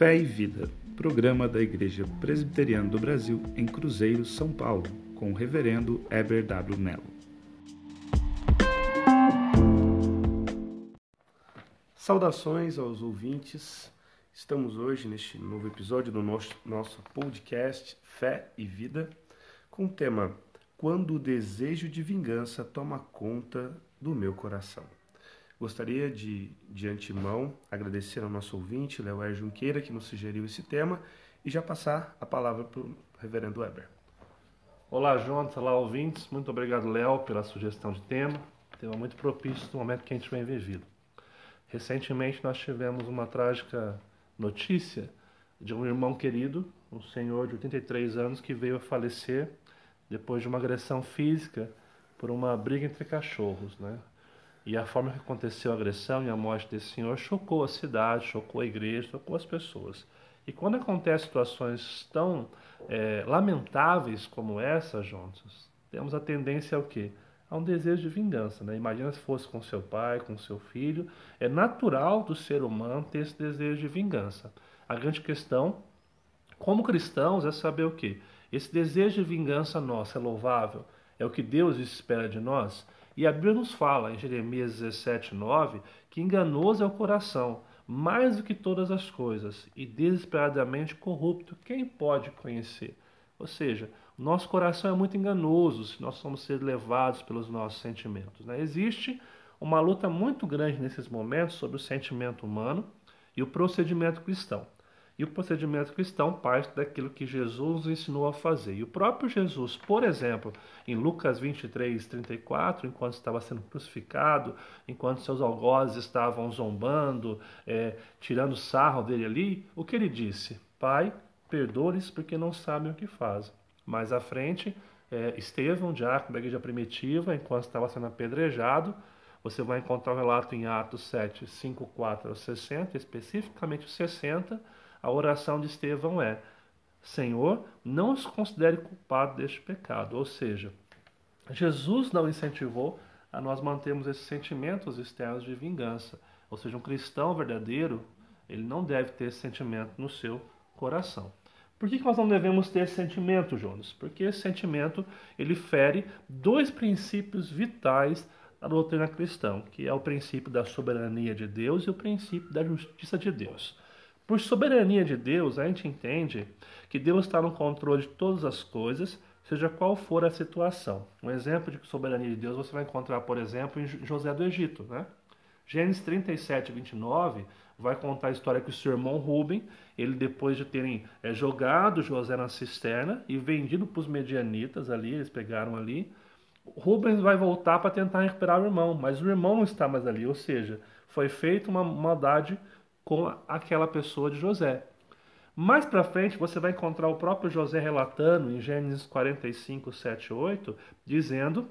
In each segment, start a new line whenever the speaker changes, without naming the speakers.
Fé e Vida, programa da Igreja Presbiteriana do Brasil em Cruzeiro, São Paulo, com o reverendo Eber W. Mello.
Saudações aos ouvintes. Estamos hoje neste novo episódio do nosso, nosso podcast Fé e Vida, com o tema Quando o desejo de vingança toma conta do meu coração. Gostaria de, de antemão, agradecer ao nosso ouvinte, Léo Junqueira, que nos sugeriu esse tema, e já passar a palavra para o reverendo Weber.
Olá, Jonas, olá, ouvintes. Muito obrigado, Léo, pela sugestão de tema. Tema muito propício no momento que a gente vem vivido. Recentemente, nós tivemos uma trágica notícia de um irmão querido, um senhor de 83 anos, que veio a falecer depois de uma agressão física por uma briga entre cachorros, né? E a forma que aconteceu a agressão e a morte desse senhor chocou a cidade, chocou a igreja, chocou as pessoas. E quando acontecem situações tão é, lamentáveis como essa, Jonas, temos a tendência ao quê? A um desejo de vingança. Né? Imagina se fosse com seu pai, com seu filho. É natural do ser humano ter esse desejo de vingança. A grande questão, como cristãos, é saber o quê? Esse desejo de vingança nosso é louvável? É o que Deus espera de nós? E a Bíblia nos fala, em Jeremias 17, 9, que enganoso é o coração, mais do que todas as coisas, e desesperadamente corrupto, quem pode conhecer? Ou seja, nosso coração é muito enganoso se nós somos ser levados pelos nossos sentimentos. Né? Existe uma luta muito grande nesses momentos sobre o sentimento humano e o procedimento cristão. E o procedimento cristão parte daquilo que Jesus ensinou a fazer. E o próprio Jesus, por exemplo, em Lucas 23, 34, enquanto estava sendo crucificado, enquanto seus algozes estavam zombando, é, tirando sarro dele ali, o que ele disse? Pai, perdoe-lhes porque não sabem o que fazem. Mais à frente, é, Estevão, diácono da igreja primitiva, enquanto estava sendo apedrejado, você vai encontrar o relato em Atos 7, 5, 4 a 60, especificamente o 60, a oração de Estevão é: Senhor, não os considere culpados deste pecado. Ou seja, Jesus não incentivou a nós mantermos esses sentimentos externos de vingança. Ou seja, um cristão verdadeiro, ele não deve ter esse sentimento no seu coração. Por que nós não devemos ter esse sentimento, Jonas? Porque esse sentimento ele fere dois princípios vitais da doutrina cristã, que é o princípio da soberania de Deus e o princípio da justiça de Deus. Por soberania de Deus, a gente entende que Deus está no controle de todas as coisas, seja qual for a situação. Um exemplo de soberania de Deus você vai encontrar, por exemplo, em José do Egito. Né? Gênesis 37, 29 vai contar a história que o seu irmão Rubem, ele depois de terem é, jogado José na cisterna e vendido para os medianitas ali, eles pegaram ali, Rubens vai voltar para tentar recuperar o irmão, mas o irmão não está mais ali, ou seja, foi feita uma maldade com aquela pessoa de José. Mais para frente você vai encontrar o próprio José relatando em Gênesis 45, 7, 8, dizendo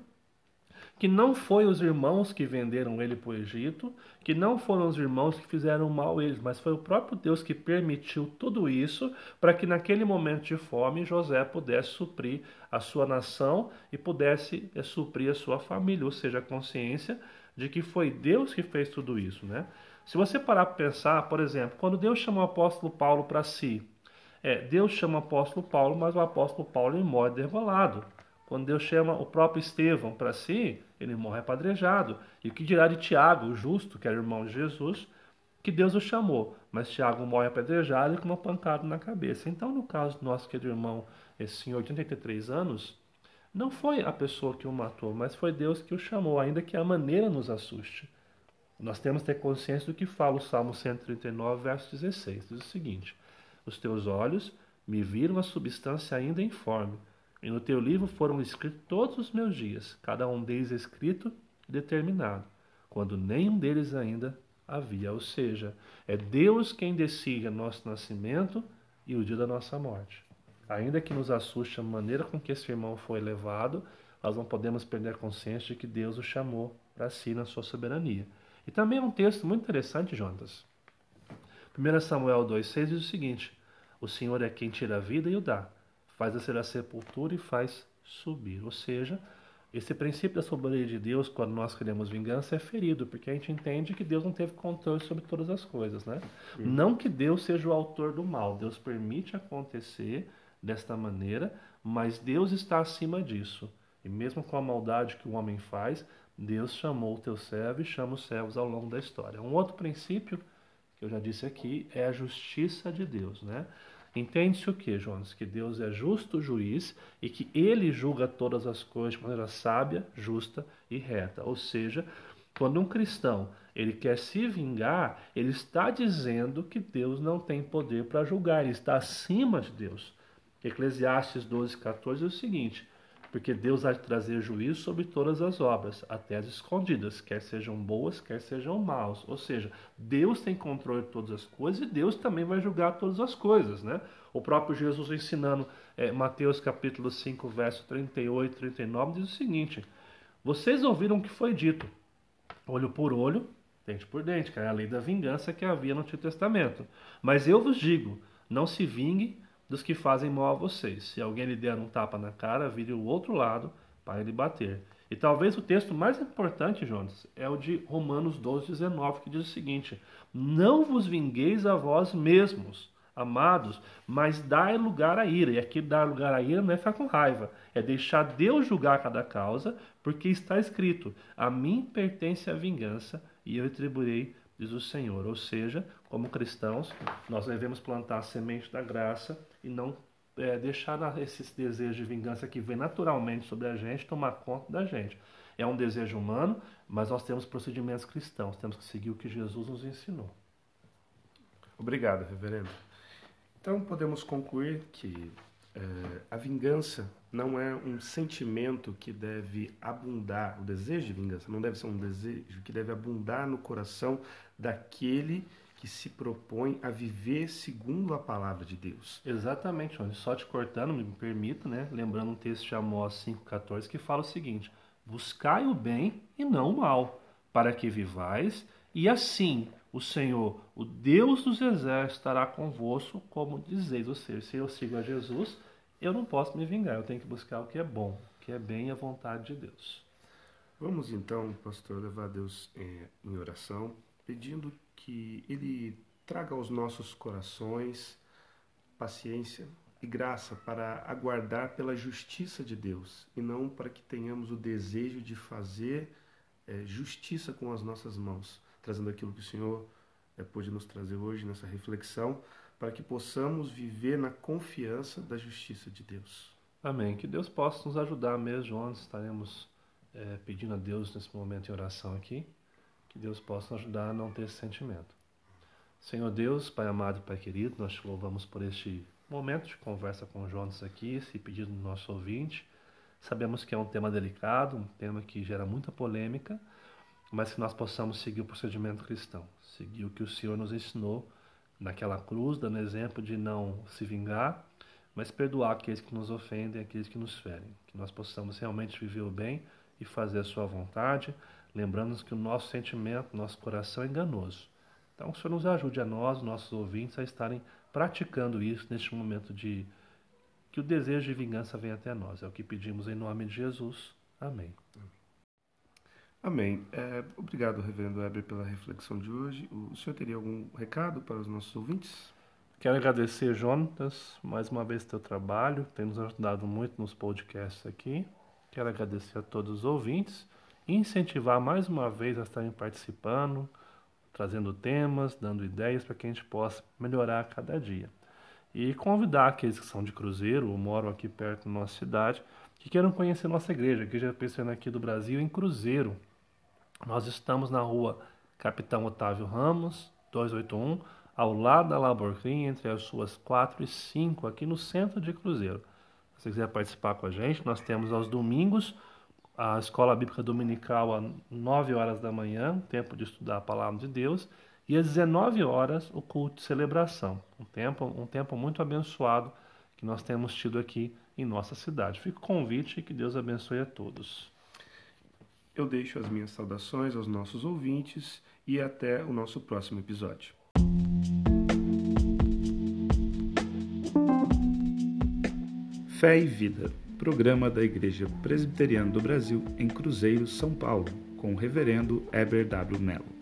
que não foi os irmãos que venderam ele para o Egito, que não foram os irmãos que fizeram mal a eles, mas foi o próprio Deus que permitiu tudo isso para que naquele momento de fome José pudesse suprir a sua nação e pudesse é, suprir a sua família, ou seja, a consciência de que foi Deus que fez tudo isso, né? Se você parar para pensar, por exemplo, quando Deus chama o apóstolo Paulo para si, é, Deus chama o apóstolo Paulo, mas o apóstolo Paulo morre derrolado. Quando Deus chama o próprio Estevão para si, ele morre apedrejado. E o que dirá de Tiago, o justo, que era irmão de Jesus, que Deus o chamou, mas Tiago morre apedrejado e com uma pancada na cabeça. Então, no caso do nosso querido irmão, esse senhor, 83 anos, não foi a pessoa que o matou, mas foi Deus que o chamou, ainda que a maneira nos assuste. Nós temos que ter consciência do que fala o Salmo 139, verso 16. Diz o seguinte: Os teus olhos me viram a substância ainda informe, e no teu livro foram escritos todos os meus dias, cada um deles escrito e determinado, quando nenhum deles ainda havia. Ou seja, é Deus quem decide o nosso nascimento e o dia da nossa morte. Ainda que nos assuste a maneira com que esse irmão foi levado, nós não podemos perder a consciência de que Deus o chamou para si na sua soberania. E também é um texto muito interessante, Jonas. 1 Samuel 2,6 diz o seguinte: O Senhor é quem tira a vida e o dá, faz descer a sepultura e faz subir. Ou seja, Esse princípio da soberania de Deus, quando nós queremos vingança, é ferido, porque a gente entende que Deus não teve controle sobre todas as coisas, né? Não que Deus seja o autor do mal, Deus permite acontecer desta maneira, mas Deus está acima disso. E mesmo com a maldade que o homem faz, Deus chamou o teu servo e chama os servos ao longo da história. Um outro princípio que eu já disse aqui é a justiça de Deus, né? Entende-se o que, Jonas? Que Deus é justo juiz e que ele julga todas as coisas de maneira sábia, justa e reta. Ou seja, quando um cristão ele quer se vingar, ele está dizendo que Deus não tem poder para julgar, ele está acima de Deus. Eclesiastes 12, 14 é o seguinte: porque Deus há de trazer juízo sobre todas as obras, até as escondidas, quer sejam boas, quer sejam maus. Ou seja, Deus tem controle de todas as coisas e Deus também vai julgar todas as coisas, né? O próprio Jesus ensinando, é, Mateus capítulo 5, verso 38 e 39, diz o seguinte: Vocês ouviram o que foi dito, olho por olho, dente por dente, que é a lei da vingança que havia no Antigo Testamento. Mas eu vos digo, não se vingue dos que fazem mal a vocês. Se alguém lhe der um tapa na cara, vire o outro lado para ele bater. E talvez o texto mais importante, Jonas, é o de Romanos 12, 19, que diz o seguinte: Não vos vingueis a vós mesmos, amados, mas dai lugar à ira. E aqui dar lugar à ira não é ficar com raiva, é deixar Deus julgar cada causa, porque está escrito: A mim pertence a vingança, e eu retribuirei diz o Senhor. Ou seja, como cristãos, nós devemos plantar a semente da graça e não é, deixar esses desejos de vingança que vem naturalmente sobre a gente tomar conta da gente. É um desejo humano, mas nós temos procedimentos cristãos, temos que seguir o que Jesus nos ensinou.
Obrigado, reverendo. Então podemos concluir que é, a vingança não é um sentimento que deve abundar, o desejo de vingança não deve ser um desejo que deve abundar no coração daquele que se propõe a viver segundo a palavra de Deus.
Exatamente, só te cortando, me permita, né? Lembrando um texto de Amós 5,14 que fala o seguinte: Buscai o bem e não o mal, para que vivais, e assim o Senhor, o Deus dos exércitos, estará convosco, como dizeis. Ou seja, se eu sigo a Jesus, eu não posso me vingar, eu tenho que buscar o que é bom, o que é bem e a vontade de Deus.
Vamos então, pastor, levar Deus em, em oração, pedindo que Ele traga aos nossos corações paciência e graça para aguardar pela justiça de Deus e não para que tenhamos o desejo de fazer é, justiça com as nossas mãos, trazendo aquilo que o Senhor é, pôde nos trazer hoje nessa reflexão, para que possamos viver na confiança da justiça de Deus.
Amém. Que Deus possa nos ajudar mesmo onde estaremos é, pedindo a Deus nesse momento em oração aqui. Que Deus possa nos ajudar a não ter esse sentimento. Senhor Deus, Pai amado e Pai querido, nós te louvamos por este momento de conversa com Jonas aqui, esse pedido do nosso ouvinte. Sabemos que é um tema delicado, um tema que gera muita polêmica, mas que nós possamos seguir o procedimento cristão, seguir o que o Senhor nos ensinou naquela cruz, dando exemplo de não se vingar, mas perdoar aqueles que nos ofendem, aqueles que nos ferem. Que nós possamos realmente viver o bem e fazer a sua vontade, lembrando que o nosso sentimento, nosso coração é enganoso. Então, o Senhor nos ajude a nós, nossos ouvintes, a estarem praticando isso neste momento de que o desejo de vingança venha até nós. É o que pedimos em nome de Jesus. Amém.
Amém. É, obrigado, Reverendo Weber, pela reflexão de hoje. O senhor teria algum recado para os nossos ouvintes?
Quero agradecer, Jonatas, mais uma vez teu trabalho, tem nos ajudado muito nos podcasts aqui. Quero agradecer a todos os ouvintes incentivar mais uma vez a estarem participando, trazendo temas, dando ideias para que a gente possa melhorar a cada dia. E convidar aqueles que são de Cruzeiro ou moram aqui perto da nossa cidade, que queiram conhecer nossa igreja, a Igreja Presbiteriana aqui do Brasil, em Cruzeiro, nós estamos na rua Capitão Otávio Ramos, 281, ao lado da Laborcrim, entre as suas 4 e 5, aqui no centro de Cruzeiro. Se você quiser participar com a gente, nós temos aos domingos a Escola Bíblica Dominical às 9 horas da manhã, tempo de estudar a Palavra de Deus, e às 19 horas o culto de celebração. Um tempo, um tempo muito abençoado que nós temos tido aqui em nossa cidade. Fica o convite e que Deus abençoe a todos
eu deixo as minhas saudações aos nossos ouvintes e até o nosso próximo episódio. Fé e Vida programa da Igreja Presbiteriana do Brasil em Cruzeiro, São Paulo, com o reverendo Heber W. Mello.